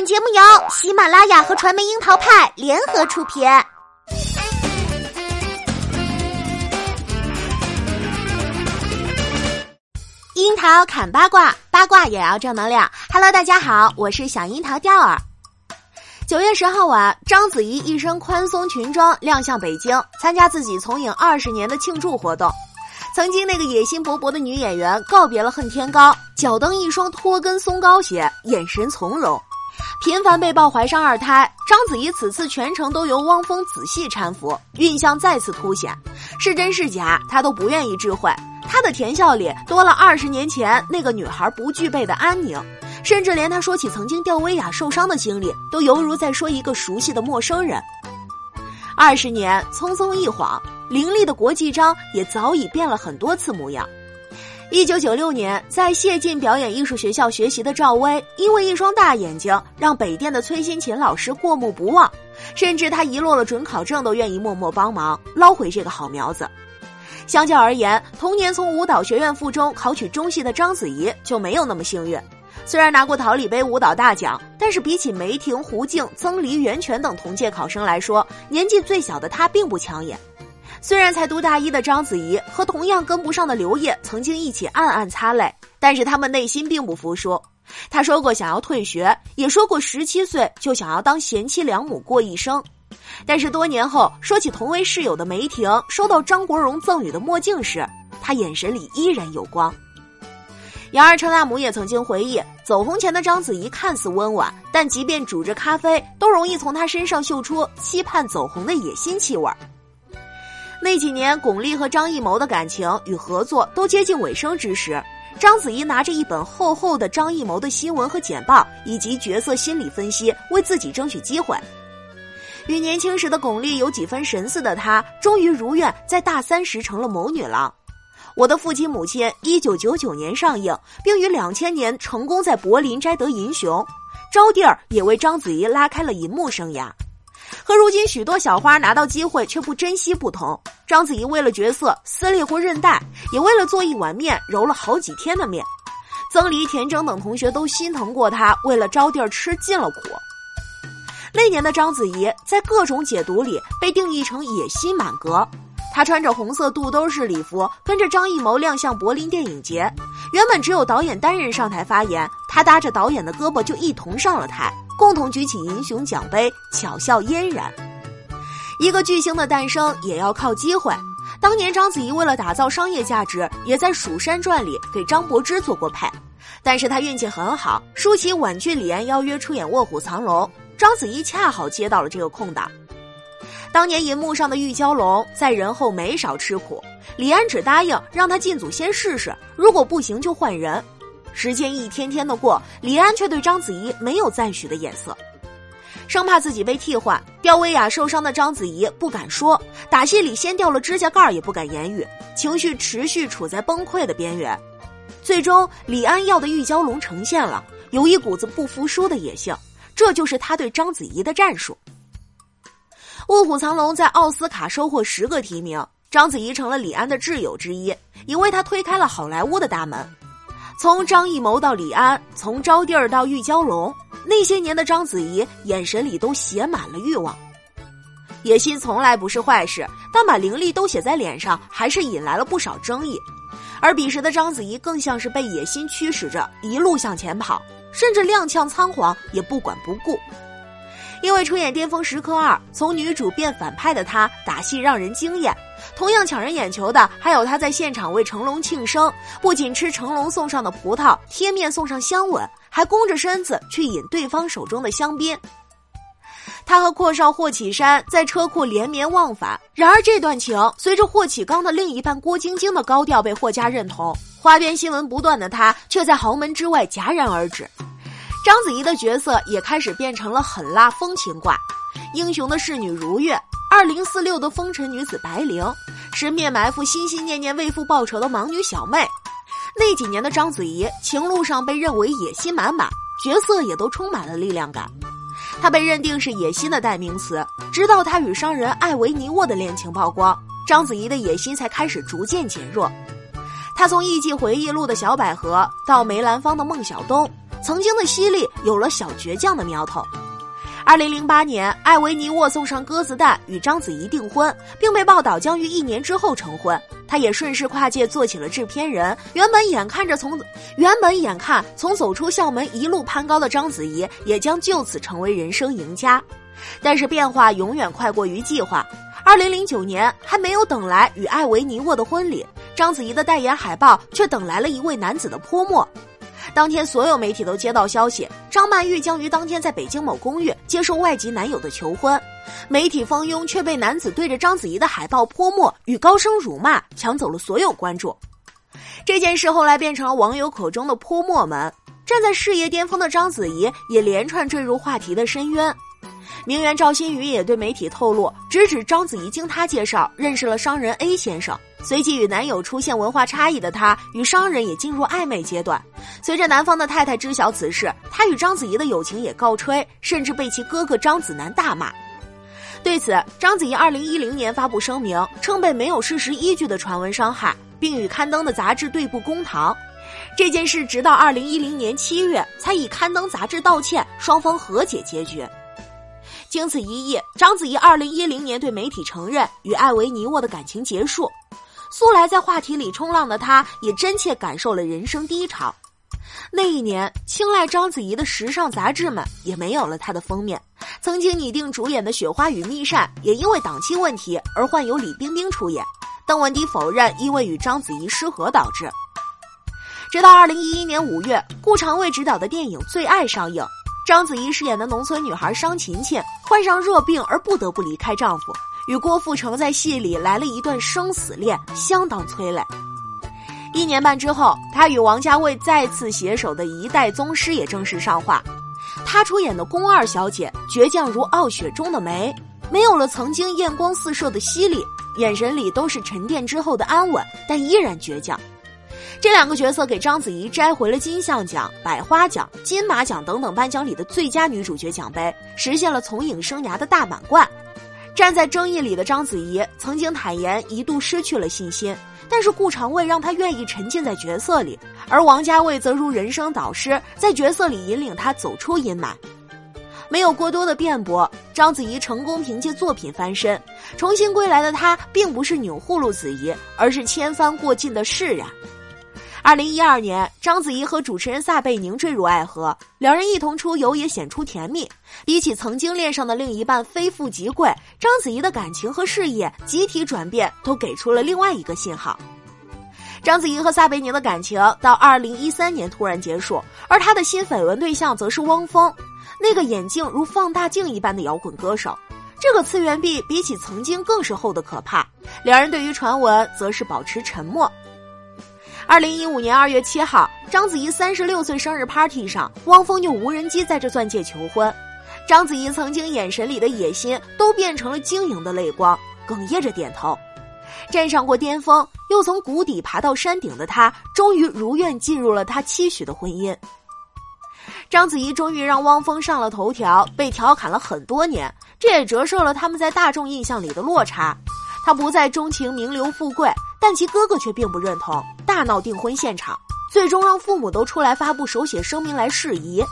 本节目由喜马拉雅和传媒樱桃派联合出品。樱桃砍八卦，八卦也要正能量。Hello，大家好，我是小樱桃钓儿。九月十号晚，章子怡一身宽松裙装亮相北京，参加自己从影二十年的庆祝活动。曾经那个野心勃勃的女演员告别了恨天高，脚蹬一双拖跟松糕鞋，眼神从容。频繁被曝怀上二胎，章子怡此次全程都由汪峰仔细搀扶，孕相再次凸显。是真是假，她都不愿意置喙。她的甜笑里多了二十年前那个女孩不具备的安宁，甚至连她说起曾经吊威亚受伤的经历，都犹如在说一个熟悉的陌生人。二十年匆匆一晃。凌厉的国际章也早已变了很多次模样。一九九六年，在谢晋表演艺术学校学习的赵薇，因为一双大眼睛，让北电的崔新琴老师过目不忘，甚至他遗落了准考证都愿意默默帮忙捞回这个好苗子。相较而言，同年从舞蹈学院附中考取中戏的章子怡就没有那么幸运。虽然拿过桃李杯舞蹈大奖，但是比起梅婷、胡静、曾黎、袁泉等同届考生来说，年纪最小的她并不抢眼。虽然才读大一的章子怡和同样跟不上的刘烨曾经一起暗暗擦泪，但是他们内心并不服输。他说过想要退学，也说过十七岁就想要当贤妻良母过一生。但是多年后说起同为室友的梅婷收到张国荣赠予的墨镜时，他眼神里依然有光。杨二陈大母也曾经回忆，走红前的章子怡看似温婉，但即便煮着咖啡，都容易从她身上嗅出期盼走红的野心气味儿。那几年，巩俐和张艺谋的感情与合作都接近尾声之时，章子怡拿着一本厚厚的张艺谋的新闻和简报，以及角色心理分析，为自己争取机会。与年轻时的巩俐有几分神似的她，终于如愿在大三时成了谋女郎。我的父亲母亲一九九九年上映，并于两千年成功在柏林摘得银熊，招娣儿也为章子怡拉开了银幕生涯。和如今许多小花拿到机会却不珍惜不同，章子怡为了角色撕裂过韧带，也为了做一碗面揉了好几天的面。曾黎、田铮等同学都心疼过她，为了招娣儿吃尽了苦。那年的章子怡在各种解读里被定义成野心满格，她穿着红色肚兜式礼服，跟着张艺谋亮相柏林电影节。原本只有导演单人上台发言，她搭着导演的胳膊就一同上了台。共同举起银熊奖杯，巧笑嫣然。一个巨星的诞生也要靠机会。当年章子怡为了打造商业价值，也在《蜀山传》里给张柏芝做过配。但是她运气很好，舒淇婉拒李安邀约出演《卧虎藏龙》，章子怡恰好接到了这个空档。当年银幕上的玉娇龙在人后没少吃苦，李安只答应让他进组先试试，如果不行就换人。时间一天天的过，李安却对章子怡没有赞许的眼色，生怕自己被替换。吊威亚受伤的章子怡不敢说，打戏里掀掉了指甲盖也不敢言语，情绪持续处在崩溃的边缘。最终，李安要的玉娇龙呈现了，有一股子不服输的野性，这就是他对章子怡的战术。《卧虎藏龙》在奥斯卡收获十个提名，章子怡成了李安的挚友之一，也为他推开了好莱坞的大门。从张艺谋到李安，从招娣儿到玉娇龙，那些年的章子怡眼神里都写满了欲望。野心从来不是坏事，但把灵力都写在脸上，还是引来了不少争议。而彼时的章子怡更像是被野心驱使着一路向前跑，甚至踉跄仓皇也不管不顾。因为出演《巅峰时刻二》，从女主变反派的她打戏让人惊艳。同样抢人眼球的，还有她在现场为成龙庆生，不仅吃成龙送上的葡萄，贴面送上香吻，还弓着身子去饮对方手中的香槟。他和阔少霍启山在车库连绵往返，然而这段情随着霍启刚的另一半郭晶晶的高调被霍家认同，花边新闻不断的他却在豪门之外戛然而止。章子怡的角色也开始变成了狠辣风情挂，英雄的侍女如月。二零四六的风尘女子白灵，十面埋伏、心心念念为父报仇的盲女小妹。那几年的章子怡，情路上被认为野心满满，角色也都充满了力量感。她被认定是野心的代名词，直到她与商人艾维尼沃的恋情曝光，章子怡的野心才开始逐渐减弱。她从艺伎回忆录的小百合到梅兰芳的孟小冬，曾经的犀利有了小倔强的苗头。二零零八年，艾维尼沃送上鸽子蛋与章子怡订婚，并被报道将于一年之后成婚。他也顺势跨界做起了制片人。原本眼看着从原本眼看从走出校门一路攀高的章子怡，也将就此成为人生赢家。但是变化永远快过于计划。二零零九年还没有等来与艾维尼沃的婚礼，章子怡的代言海报却等来了一位男子的泼墨。当天，所有媒体都接到消息，张曼玉将于当天在北京某公寓接受外籍男友的求婚。媒体蜂拥，却被男子对着章子怡的海报泼墨与高声辱骂，抢走了所有关注。这件事后来变成了网友口中的“泼墨门”。站在事业巅峰的章子怡也连串坠入话题的深渊。名媛赵新宇也对媒体透露，直指章子怡经他介绍认识了商人 A 先生。随即与男友出现文化差异的他，与商人也进入暧昧阶段。随着男方的太太知晓此事，他与章子怡的友情也告吹，甚至被其哥哥章子楠大骂。对此，章子怡二零一零年发布声明，称被没有事实依据的传闻伤害，并与刊登的杂志对簿公堂。这件事直到二零一零年七月才以刊登杂志道歉，双方和解结局。经此一役，章子怡二零一零年对媒体承认与艾维尼沃的感情结束。素来在话题里冲浪的他，也真切感受了人生低潮。那一年，青睐章子怡的时尚杂志们也没有了她的封面。曾经拟定主演的《雪花与蜜扇》也因为档期问题而换由李冰冰出演。邓文迪否认因为与章子怡失和导致。直到二零一一年五月，顾长卫执导的电影《最爱》上映，章子怡饰演的农村女孩商琴琴患上热病而不得不离开丈夫。与郭富城在戏里来了一段生死恋，相当催泪。一年半之后，他与王家卫再次携手的一代宗师也正式上画。他出演的宫二小姐，倔强如傲雪中的梅，没有了曾经艳光四射的犀利，眼神里都是沉淀之后的安稳，但依然倔强。这两个角色给章子怡摘回了金像奖、百花奖、金马奖等等颁奖礼的最佳女主角奖杯，实现了从影生涯的大满贯。站在争议里的章子怡曾经坦言一度失去了信心，但是顾长卫让她愿意沉浸在角色里，而王家卫则如人生导师，在角色里引领她走出阴霾。没有过多的辩驳，章子怡成功凭借作品翻身，重新归来的她并不是钮祜禄子怡，而是千帆过尽的释然。二零一二年，章子怡和主持人撒贝宁坠入爱河，两人一同出游也显出甜蜜。比起曾经恋上的另一半非富即贵，章子怡的感情和事业集体转变，都给出了另外一个信号。章子怡和撒贝宁的感情到二零一三年突然结束，而她的新绯闻对象则是汪峰，那个眼镜如放大镜一般的摇滚歌手。这个次元壁比起曾经更是厚的可怕。两人对于传闻则是保持沉默。二零一五年二月七号，章子怡三十六岁生日 party 上，汪峰用无人机载着钻戒求婚。章子怡曾经眼神里的野心都变成了晶莹的泪光，哽咽着点头。站上过巅峰，又从谷底爬到山顶的她，终于如愿进入了她期许的婚姻。章子怡终于让汪峰上了头条，被调侃了很多年，这也折射了他们在大众印象里的落差。他不再钟情名流富贵，但其哥哥却并不认同，大闹订婚现场，最终让父母都出来发布手写声明来释疑。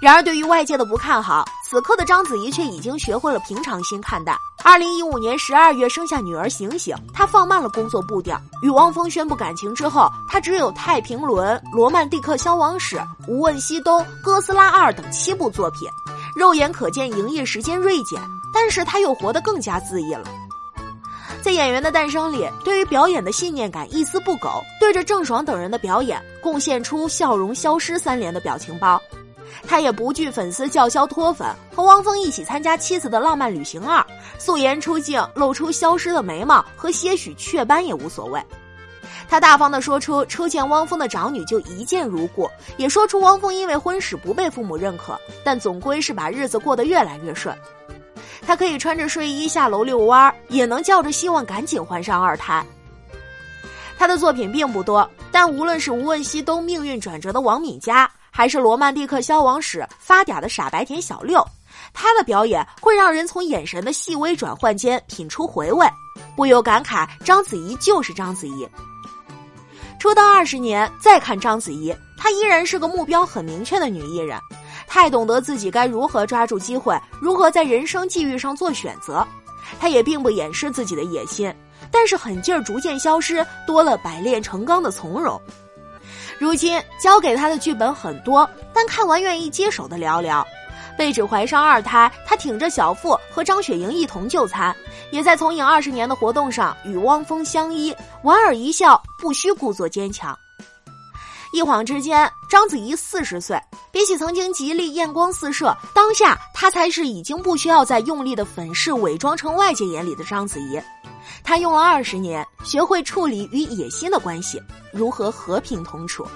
然而，对于外界的不看好，此刻的章子怡却已经学会了平常心看待。二零一五年十二月生下女儿醒醒，她放慢了工作步调。与汪峰宣布感情之后，她只有《太平轮》《罗曼蒂克消亡史》《无问西东》《哥斯拉二》等七部作品，肉眼可见营业时间锐减，但是她又活得更加恣意了。在《演员的诞生》里，对于表演的信念感一丝不苟，对着郑爽等人的表演贡献出“笑容消失”三连的表情包。他也不惧粉丝叫嚣脱粉，和汪峰一起参加《妻子的浪漫旅行二》，素颜出镜，露出消失的眉毛和些许雀斑也无所谓。他大方地说出初见汪峰的长女就一见如故，也说出汪峰因为婚史不被父母认可，但总归是把日子过得越来越顺。他可以穿着睡衣下楼遛弯儿，也能叫着希望赶紧怀上二胎。他的作品并不多，但无论是《无问西东》命运转折的王敏佳，还是《罗曼蒂克消亡史》发嗲的傻白甜小六，他的表演会让人从眼神的细微转换间品出回味，不由感慨：章子怡就是章子怡。出道二十年，再看章子怡，她依然是个目标很明确的女艺人，太懂得自己该如何抓住机会，如何在人生际遇上做选择。他也并不掩饰自己的野心，但是狠劲儿逐渐消失，多了百炼成钢的从容。如今交给他的剧本很多，但看完愿意接手的寥寥。被指怀上二胎，她挺着小腹和张雪迎一同就餐，也在从影二十年的活动上与汪峰相依，莞尔一笑，不需故作坚强。一晃之间，章子怡四十岁，比起曾经极力艳光四射，当下她才是已经不需要再用力的粉饰伪装成外界眼里的章子怡。她用了二十年，学会处理与野心的关系，如何和平同处。